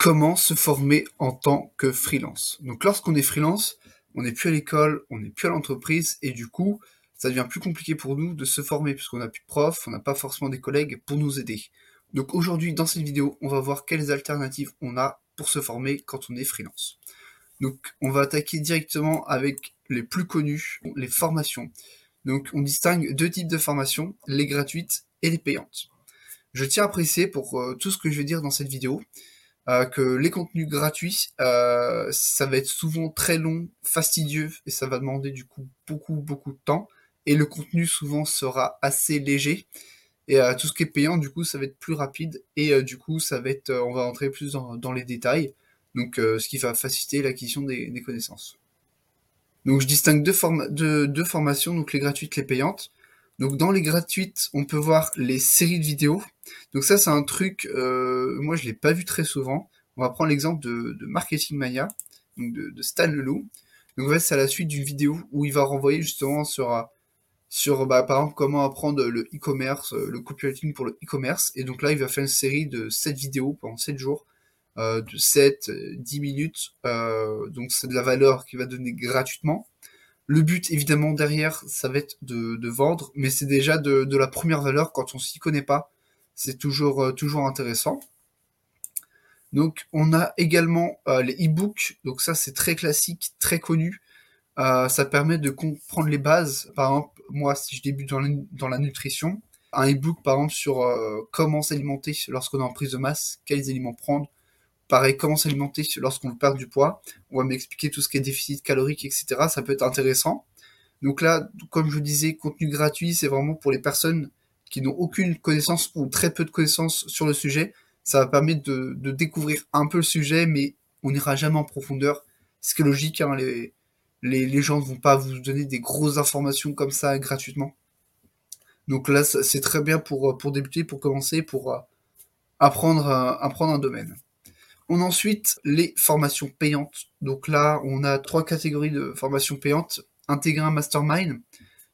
comment se former en tant que freelance. Donc lorsqu'on est freelance, on n'est plus à l'école, on n'est plus à l'entreprise, et du coup, ça devient plus compliqué pour nous de se former, puisqu'on n'a plus de profs, on n'a pas forcément des collègues pour nous aider. Donc aujourd'hui, dans cette vidéo, on va voir quelles alternatives on a pour se former quand on est freelance. Donc on va attaquer directement avec les plus connus, les formations. Donc on distingue deux types de formations, les gratuites et les payantes. Je tiens à préciser pour euh, tout ce que je vais dire dans cette vidéo, euh, que les contenus gratuits, euh, ça va être souvent très long, fastidieux, et ça va demander du coup beaucoup, beaucoup de temps. Et le contenu souvent sera assez léger. Et euh, tout ce qui est payant, du coup, ça va être plus rapide. Et du coup, ça va être, on va entrer plus dans, les détails. Donc, ce qui va faciliter l'acquisition des, connaissances. Donc, je distingue deux, deux formations, donc les gratuites, les payantes. Donc dans les gratuites, on peut voir les séries de vidéos. Donc ça, c'est un truc, euh, moi je l'ai pas vu très souvent. On va prendre l'exemple de, Marketing Mania, donc de, Stan Leloup. Donc en fait, c'est à la suite d'une vidéo où il va renvoyer justement sur, sur bah, par exemple comment apprendre le e-commerce, euh, le copywriting pour le e-commerce. Et donc là, il va faire une série de 7 vidéos pendant 7 jours, euh, de 7, 10 minutes. donc c'est de la valeur qu'il va donner gratuitement. Le but, évidemment, derrière, ça va être de, vendre, mais c'est déjà de, la première valeur quand on s'y connaît pas. C'est toujours, euh, toujours intéressant. Donc, on a également euh, les e-books. Donc ça, c'est très classique, très connu. Euh, ça permet de comprendre les bases. Par exemple, moi, si je débute dans la, dans la nutrition, un e-book, par exemple, sur comment s'alimenter lorsqu'on est en prise de masse, quels aliments prendre, Pareil, comment s'alimenter lorsqu'on perd du poids. On va m'expliquer tout ce qui est déficit calorique, etc. Ça peut être intéressant. Donc là, comme je disais, contenu gratuit, c'est vraiment pour les personnes qui n'ont aucune connaissance ou très peu de connaissances sur le sujet. Ça va permettre de, découvrir un peu le sujet, mais on n'ira jamais en profondeur. Ce qui est logique, hein, les, gens ne vont pas vous donner des grosses informations comme ça gratuitement. Donc là, c'est très bien pour, débuter, pour commencer, pour euh, euh, apprendre un domaine. On a ensuite les formations payantes. Donc là, on a trois catégories de formations payantes. Intégrer un mastermind,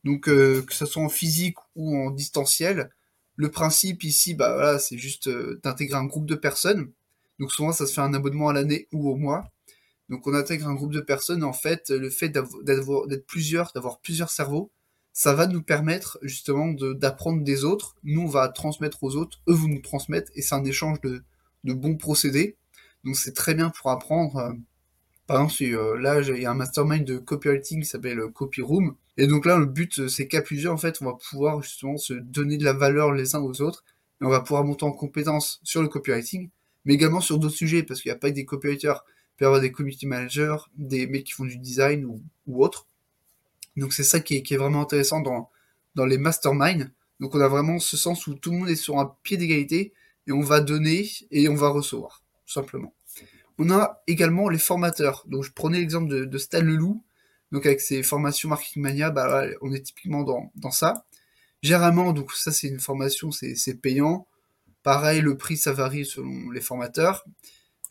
donc euh, que ce soit en physique ou en distanciel. Le principe ici, bah voilà, c'est juste euh, d'intégrer un groupe de personnes. Donc souvent, ça se fait un abonnement à l'année ou au mois. Donc on intègre un groupe de personnes. En fait, le fait d'être plusieurs, d'avoir plusieurs cerveaux, ça va nous permettre justement d'apprendre des autres. Nous, on va transmettre aux autres, eux vous nous transmettent, et c'est un échange de bons procédés. Donc c'est très bien pour apprendre. Euh, par exemple, euh, là, il y a un mastermind de copywriting qui s'appelle euh, Copy Room. Et donc là, le but, c'est qu'à plusieurs, en fait, on va pouvoir justement se donner de la valeur les uns aux autres. Et on va pouvoir monter en compétences sur le copywriting, mais également sur d'autres sujets, parce qu'il n'y a pas que des copywriters. Il peut y avoir des community managers, des mecs qui font du design ou, autre. Donc c'est ça qui est, qui est, vraiment intéressant dans, dans les masterminds. Donc on a vraiment ce sens où tout le monde est sur un pied d'égalité et on va donner et on va recevoir, tout simplement. On a également les formateurs. Donc je prenais l'exemple de, Stan Leloup. Donc avec ses formations Marketing Mania, bah, on est typiquement dans, dans ça. Généralement, donc ça c'est une formation, c'est payant. Pareil, le prix ça varie selon les formateurs.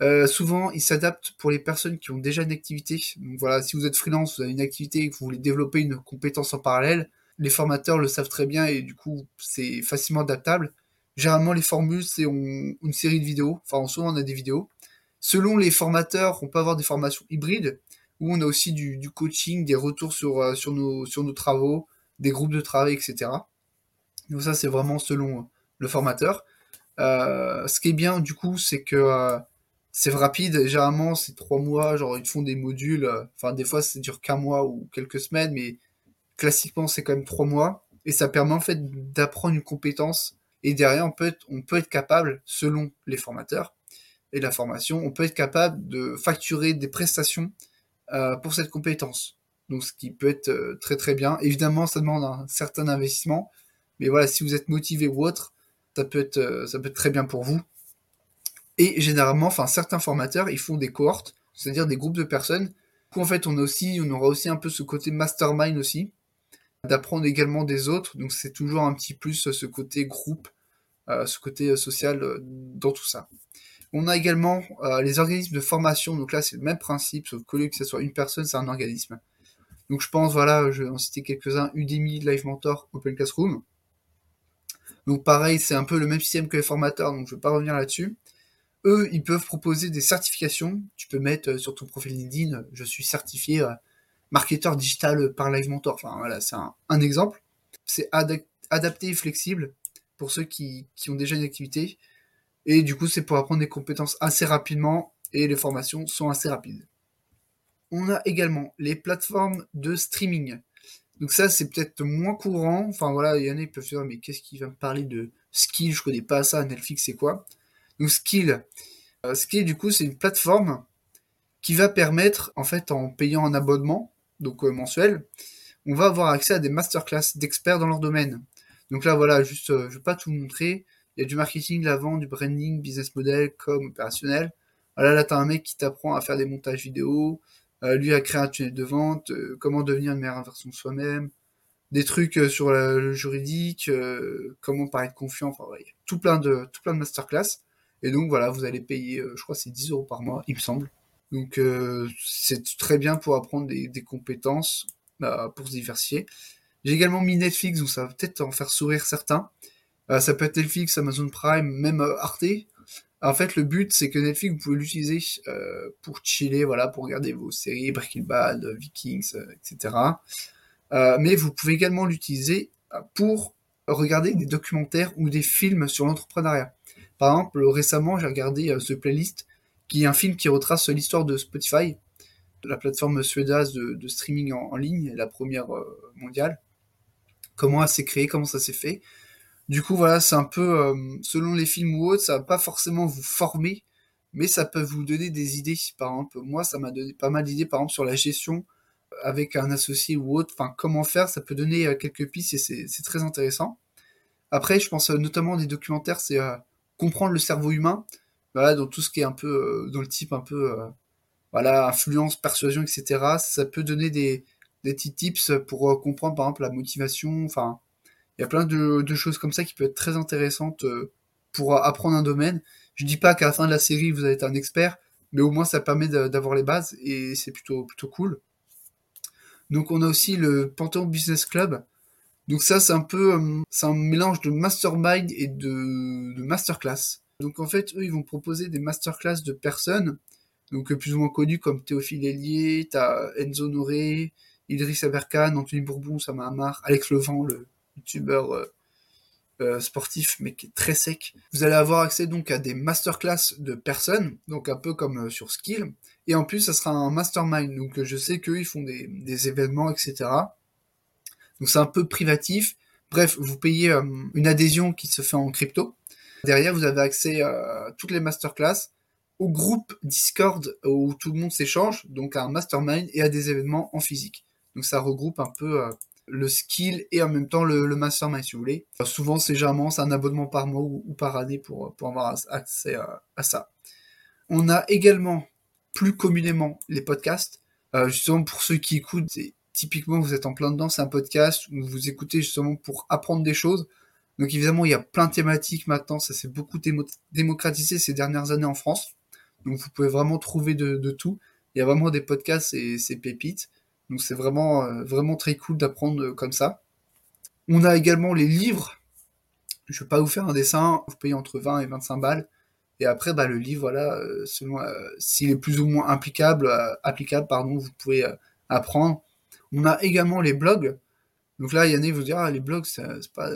Euh, souvent, il s'adapte pour les personnes qui ont déjà une activité. Donc voilà, si vous êtes freelance, vous avez une activité et que vous voulez développer une compétence en parallèle, les formateurs le savent très bien et du coup, c'est facilement adaptable. Généralement, les formules, c'est une série de vidéos. Enfin, souvent, on a des vidéos. Selon les formateurs, on peut avoir des formations hybrides où on a aussi du, coaching, des retours sur, euh, sur nos travaux, des groupes de travail, etc. Donc ça, c'est vraiment selon euh, le formateur. Euh, ce qui est bien, du coup, c'est que c'est rapide. Généralement, c'est trois mois. Genre, ils font des modules. Enfin, des fois, ça dure qu'un mois ou quelques semaines, mais classiquement, c'est quand même trois mois. Et ça permet en fait d'apprendre une compétence. Et derrière, on peut être, on peut être capable, selon les formateurs, et la formation, on peut être capable de facturer des prestations euh, pour cette compétence. Donc ce qui peut être euh, très très bien. Évidemment, ça demande un certain investissement, mais voilà, si vous êtes motivé ou autre, ça peut être, euh, ça peut être très bien pour vous. Et généralement, enfin certains formateurs, ils font des cohortes, c'est-à-dire des groupes de personnes. Où en fait, on a aussi, on aura aussi un peu ce côté mastermind aussi, d'apprendre également des autres. Donc c'est toujours un petit plus ce côté groupe, ce côté social dans tout ça. On a également euh, les organismes de formation. Donc là, c'est le même principe, sauf que que ce soit une personne, c'est un organisme. Donc je pense, voilà, je vais en citer quelques-uns. Udemy, Live Mentor, Open Donc pareil, c'est un peu le même système que les formateurs, donc je ne vais pas revenir là-dessus. eux, ils peuvent proposer des certifications. Tu peux mettre sur ton profil LinkedIn, je suis certifié marketeur digital par Live Mentor. Enfin voilà, c'est un, exemple. C'est adapté et flexible pour ceux qui ont déjà une activité. Et du coup, c'est pour apprendre des compétences assez rapidement et les formations sont assez rapides. On a également les plateformes de streaming. Donc ça, c'est peut-être moins courant. Enfin voilà, il y en a qui peuvent se dire, mais qu'est-ce qui va me parler de Skill? Je connais pas ça, Netflix, c'est quoi? Donc Skill. Euh, Skill, du coup, c'est une plateforme qui va permettre, en fait, en payant un abonnement, donc euh, mensuel, on va avoir accès à des masterclass d'experts dans leur domaine. Donc là, voilà, juste, euh, je vais pas tout montrer. Il y a du marketing, la vente, du branding, business model, com, opérationnel. Là, tu as un mec qui t'apprend à faire des montages vidéo, euh, lui à créer un tunnel de vente, euh, comment devenir une meilleure version de soi-même, des trucs euh, sur le juridique, comment paraître confiant, enfin, ouais, tout plein de, tout plein de masterclass. Et donc, voilà, vous allez payer, je crois, c'est 10 euros par mois, il me semble. Donc, c'est très bien pour apprendre des, des compétences, bah, pour se diversifier. J'ai également mis Netflix, donc ça va peut-être en faire sourire certains. Euh, ça peut être Netflix, Amazon Prime, même euh, Arte. En fait, le but, c'est que Netflix, vous pouvez l'utiliser euh, pour chiller, voilà, pour regarder vos séries, Breaking Bad, Vikings, etc. mais vous pouvez également l'utiliser pour regarder des documentaires ou des films sur l'entrepreneuriat. Par exemple, récemment, j'ai regardé ce playlist, qui est un film qui retrace l'histoire de Spotify, de la plateforme suédoise de, streaming en, ligne, la première mondiale. Comment elle s'est créée, comment ça s'est fait. Du coup, voilà, c'est un peu, euh, selon les films ou autres, ça va pas forcément vous former, mais ça peut vous donner des idées. Par exemple, moi, ça m'a donné pas mal d'idées, par exemple, sur la gestion euh, avec un associé ou autre. Enfin, comment faire, ça peut donner euh, quelques pistes et c'est très intéressant. Après, je pense notamment des documentaires, c'est comprendre le cerveau humain, voilà, dans tout ce qui est un peu, dans le type un peu, voilà, influence, persuasion, etc. Ça peut donner des, des petits tips pour comprendre, par exemple, la motivation, enfin, il y a plein de, choses comme ça qui peuvent être très intéressantes euh, pour apprendre un domaine. Je dis pas qu'à la fin de la série vous allez être un expert, mais au moins ça permet d'avoir les bases et c'est plutôt plutôt cool. Donc on a aussi le Panthéon Business Club. Donc ça c'est un peu euh, un mélange de mastermind et de, masterclass. Donc en fait eux ils vont proposer des masterclass de personnes donc plus ou moins connus comme Théophile Hélier, t'as Enzo Noré, Idriss Aberkan, Anthony Bourbon, Samar Alex Levent, le, youtubeur euh, euh, sportif mais qui est très sec. Vous allez avoir accès donc à des masterclass de personnes, donc un peu comme euh, sur Skill. Et en plus, ça sera un mastermind, donc je sais qu'eux, ils font des, des, événements, etc. Donc c'est un peu privatif. Bref, vous payez une adhésion qui se fait en crypto. Derrière, vous avez accès à toutes les masterclass, au groupe Discord où tout le monde s'échange, donc à un mastermind et à des événements en physique. Donc ça regroupe un peu le skill et en même temps le, mastermind si vous voulez. souvent c'est généralement c'est un abonnement par mois ou, par année pour, pour avoir accès à, ça. On a également plus communément les podcasts. Euh, justement pour ceux qui écoutent, typiquement vous êtes en plein dedans, c'est un podcast où vous écoutez justement pour apprendre des choses. Donc évidemment il y a plein de thématiques maintenant, ça s'est beaucoup démocratisé ces dernières années en France. Donc vous pouvez vraiment trouver de, de tout. Il y a vraiment des podcasts et c'est pépites. Donc c'est vraiment, euh, vraiment très cool d'apprendre euh, comme ça. On a également les livres. Je vais pas vous faire un dessin, vous payez entre 20 et 25 balles. Et après, bah, le livre, voilà, euh, selon s'il est plus ou moins applicable, applicable, pardon, vous pouvez apprendre. On a également les blogs. Donc là, Yannick vous dira, ah, les blogs, c'est pas,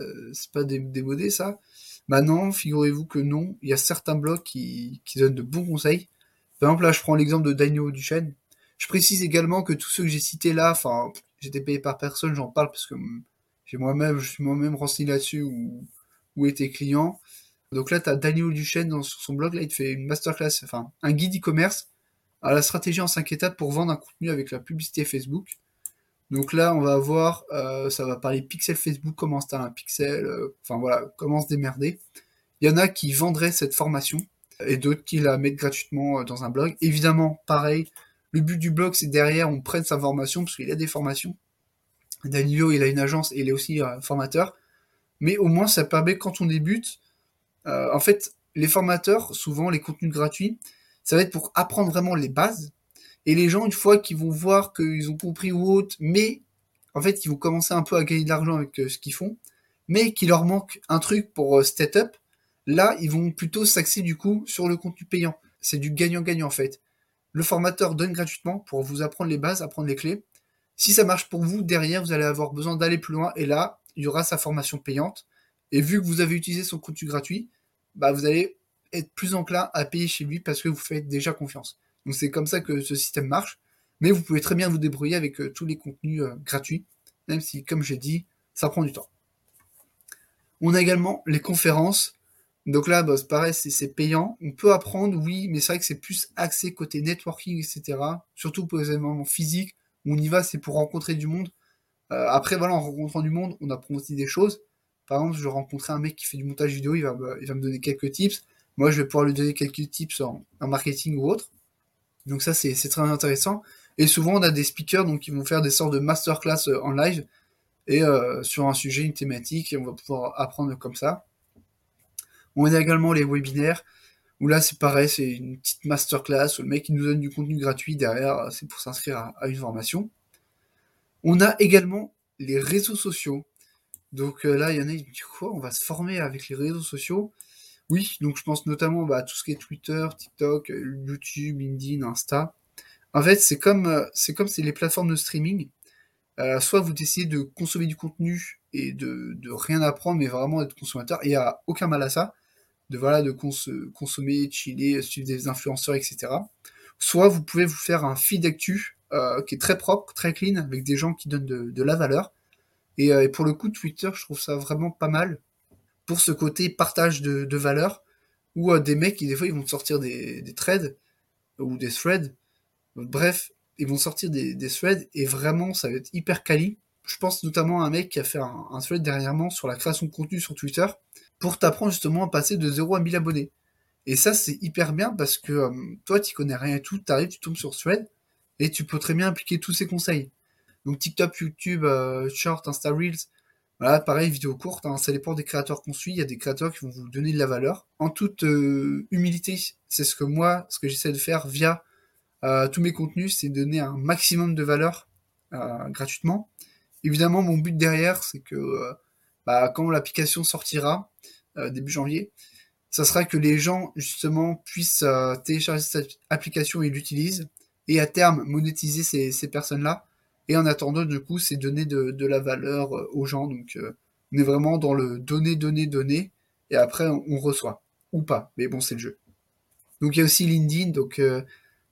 pas démodé, ça. Bah non, figurez-vous que non. Il y a certains blogs qui, qui donnent de bons conseils. Par exemple, là, je prends l'exemple de Daniel Duchesne. Je précise également que tous ceux que j'ai cités là, enfin, j'étais payé par personne, j'en parle parce que j'ai moi-même, je suis moi-même renseigné là-dessus ou, ou été client. Donc là, tu as Daniel Duchesne dans, sur son blog, là, il te fait une masterclass, enfin, un guide e-commerce à la stratégie en 5 étapes pour vendre un contenu avec la publicité Facebook. Donc là, on va voir, euh, ça va parler pixel Facebook, comment installer un pixel, euh, enfin voilà, comment se démerder. Il y en a qui vendraient cette formation et d'autres qui la mettent gratuitement euh, dans un blog. Évidemment, pareil, le but du blog, c'est derrière, on prenne sa formation, parce qu'il a des formations. Danilo, il a une agence et il est aussi euh, formateur. Mais au moins, ça permet, quand on débute, euh, en fait, les formateurs, souvent, les contenus gratuits, ça va être pour apprendre vraiment les bases. Et les gens, une fois qu'ils vont voir qu'ils ont compris ou autre, mais en fait, ils vont commencer un peu à gagner de l'argent avec euh, ce qu'ils font, mais qu'il leur manque un truc pour step up, Là, ils vont plutôt s'axer du coup sur le contenu payant. C'est du gagnant-gagnant en fait. Le formateur donne gratuitement pour vous apprendre les bases, apprendre les clés. Si ça marche pour vous, derrière, vous allez avoir besoin d'aller plus loin et là, il y aura sa formation payante. Et vu que vous avez utilisé son contenu gratuit, bah, vous allez être plus enclin à payer chez lui parce que vous faites déjà confiance. Donc c'est comme ça que ce système marche. Mais vous pouvez très bien vous débrouiller avec euh, tous les contenus euh, gratuits, même si, comme j'ai dit, ça prend du temps. On a également les conférences. Donc là, bah, c'est pareil, c'est payant. On peut apprendre, oui, mais c'est vrai que c'est plus axé côté networking, etc. Surtout pour les événements physiques. On y va, c'est pour rencontrer du monde. Euh, après, voilà, en rencontrant du monde, on apprend aussi des choses. Par exemple, je rencontrais un mec qui fait du montage vidéo, il va, il va me donner quelques tips. Moi, je vais pouvoir lui donner quelques tips en, marketing ou autre. Donc ça, c'est très intéressant. Et souvent, on a des speakers donc, qui vont faire des sortes de masterclass euh, en live et euh, sur un sujet, une thématique, et on va pouvoir apprendre comme ça. On a également les webinaires, où là c'est pareil, c'est une petite masterclass, où le mec il nous donne du contenu gratuit derrière, c'est pour s'inscrire à, une formation. On a également les réseaux sociaux. Donc euh, là, il y en a qui disent quoi On va se former avec les réseaux sociaux? Oui, donc je pense notamment bah, à tout ce qui est Twitter, TikTok, YouTube, LinkedIn, Insta. En fait, c'est comme euh, c'est comme les plateformes de streaming. Euh, soit vous décidez de consommer du contenu et de, rien apprendre, mais vraiment être consommateur. Il n'y a aucun mal à ça. De voilà, de consommer, chiller, suivre des influenceurs, etc. Soit vous pouvez vous faire un feed d'actu euh, qui est très propre, très clean, avec des gens qui donnent de, la valeur. Et, et, pour le coup, Twitter, je trouve ça vraiment pas mal pour ce côté partage de, valeur, ou des mecs des fois ils vont sortir des, threads ou des threads. Bref, ils vont sortir des, des, threads et vraiment ça va être hyper quali. Je pense notamment à un mec qui a fait un, thread dernièrement sur la création de contenu sur Twitter pour t'apprendre justement à passer de 0 à 1000 abonnés. Et ça c'est hyper bien parce que euh, toi tu connais rien et tout, t'arrives, tu tombes sur thread et tu peux très bien appliquer tous ces conseils. Donc TikTok, YouTube, euh, Short, Insta Reels, voilà, pareil, vidéo courte, hein, ça dépend des créateurs qu'on suit. Il y a des créateurs qui vont vous donner de la valeur. En toute euh, humilité, c'est ce que moi, ce que j'essaie de faire via euh, tous mes contenus, c'est donner un maximum de valeur gratuitement. Évidemment, mon but derrière, c'est que bah, quand l'application sortira, début janvier, ça sera que les gens, justement, puissent télécharger cette application et l'utilisent, et à terme monétiser ces, ces personnes-là et en attendant, du coup, c'est donner de, la valeur euh, aux gens. Donc, euh, on est vraiment dans le donner, donner, donner. Et après, on, reçoit. Ou pas. Mais bon, c'est le jeu. Donc, il y a aussi LinkedIn. Donc, euh,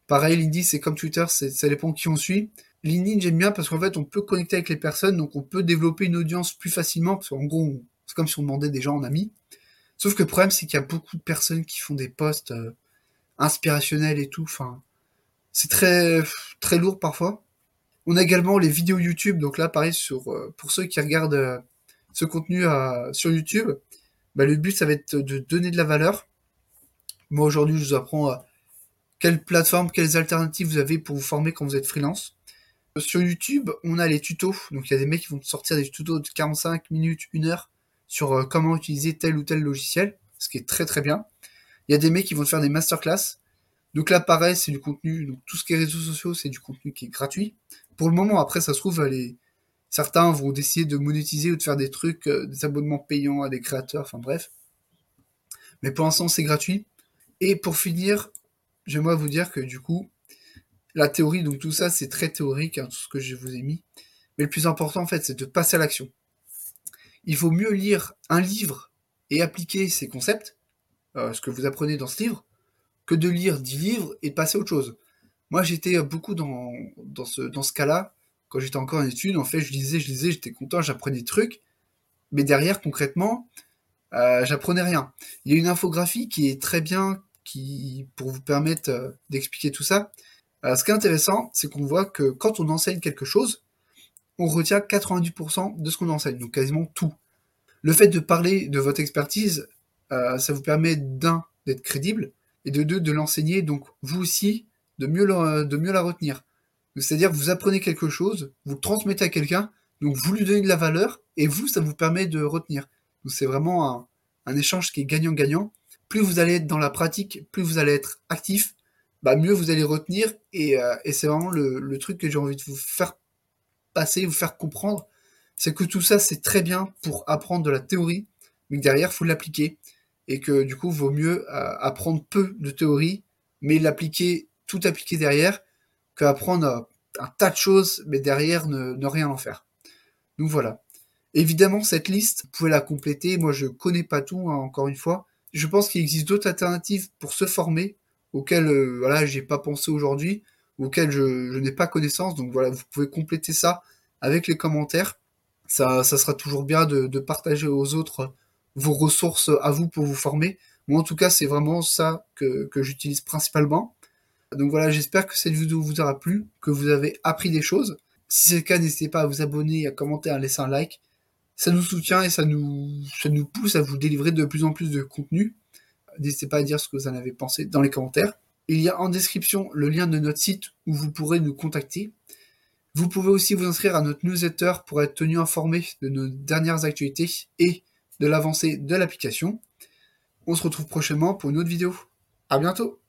pareil, LinkedIn, c'est comme Twitter. Ça dépend qui on suit. LinkedIn, j'aime bien parce qu'en fait, on peut connecter avec les personnes. Donc, on peut développer une audience plus facilement. Parce qu'en gros, c'est comme si on demandait des gens en amis. Sauf que le problème, c'est qu'il y a beaucoup de personnes qui font des posts inspirationnels et tout. Enfin, c'est très, très lourd parfois. On a également les vidéos YouTube. Donc là, pareil, sur, euh, pour ceux qui regardent euh, ce contenu euh, sur YouTube, bah, le but, ça va être de donner de la valeur. Moi, aujourd'hui, je vous apprends quelles plateformes, quelles alternatives vous avez pour vous former quand vous êtes freelance. Sur YouTube, on a les tutos. Donc, il y a des mecs qui vont sortir des tutos de 45 minutes, 1 heure sur comment utiliser tel ou tel logiciel, ce qui est très très bien. Il y a des mecs qui vont faire des masterclass. Donc là, pareil, c'est du contenu. Donc tout ce qui est réseaux sociaux, c'est du contenu qui est gratuit pour le moment, après, ça se trouve, les... certains vont décider de monétiser ou de faire des trucs, euh, des abonnements payants à des créateurs, enfin bref. Mais pour l'instant, c'est gratuit. Et pour finir, j'aimerais vous dire que du coup, la théorie, donc tout ça, c'est très théorique, hein, tout ce que je vous ai mis. Mais le plus important, en fait, c'est de passer à l'action. Il vaut mieux lire un livre et appliquer ces concepts, euh, ce que vous apprenez dans ce livre, que de lire dix livres et passer à autre chose. Moi, j'étais euh, beaucoup dans, dans ce, dans ce cas-là. Quand j'étais encore en études, en fait, je lisais, je lisais, j'étais content, j'apprenais des trucs. Mais derrière, concrètement, euh, j'apprenais rien. Il y a une infographie qui est très bien qui, pour vous permettre d'expliquer tout ça. Ce qui est intéressant, c'est qu'on voit que quand on enseigne quelque chose, on retient 90% de ce qu'on enseigne, donc quasiment tout. Le fait de parler de votre expertise, ça vous permet d'un, d'être crédible, et de deux, de l'enseigner. Donc vous aussi, de mieux, la, de mieux la retenir. C'est-à-dire vous apprenez quelque chose, vous le transmettez à quelqu'un, donc vous lui donnez de la valeur, et vous, ça vous permet de retenir. Donc c'est vraiment un, échange qui est gagnant-gagnant. Plus vous allez être dans la pratique, plus vous allez être actif, bah mieux vous allez retenir, et, euh, c'est vraiment le, truc que j'ai envie de vous faire passer, vous faire comprendre, c'est que tout ça c'est très bien pour apprendre de la théorie, mais derrière, faut l'appliquer. et que du coup, vaut mieux euh, apprendre peu de théorie, mais l'appliquer, tout appliquer derrière, qu'apprendre un tas de choses, mais derrière ne, rien en faire. Donc voilà. Évidemment, cette liste, vous pouvez la compléter. Moi, je connais pas tout, hein, encore une fois. Je pense qu'il existe d'autres alternatives pour se former, auxquelles, euh, voilà, j'ai pas pensé aujourd'hui, auxquelles je, n'ai pas connaissance. Donc voilà, vous pouvez compléter ça avec les commentaires. Ça, ça sera toujours bien de, de partager aux autres vos ressources à vous pour vous former. Moi, en tout cas, c'est vraiment ça que, que j'utilise principalement. Donc voilà, j'espère que cette vidéo vous aura plu, que vous avez appris des choses. Si c'est le cas, n'hésitez pas à vous abonner, à commenter, à laisser un like. Ça nous soutient et ça nous, ça nous pousse à vous délivrer de plus en plus de contenu. N'hésitez pas à dire ce que vous en avez pensé dans les commentaires. Il y a en description le lien de notre site où vous pourrez nous contacter. Vous pouvez aussi vous inscrire à notre newsletter pour être tenu informé de nos dernières actualités et de l'avancée de l'application. On se retrouve prochainement pour une autre vidéo. À bientôt!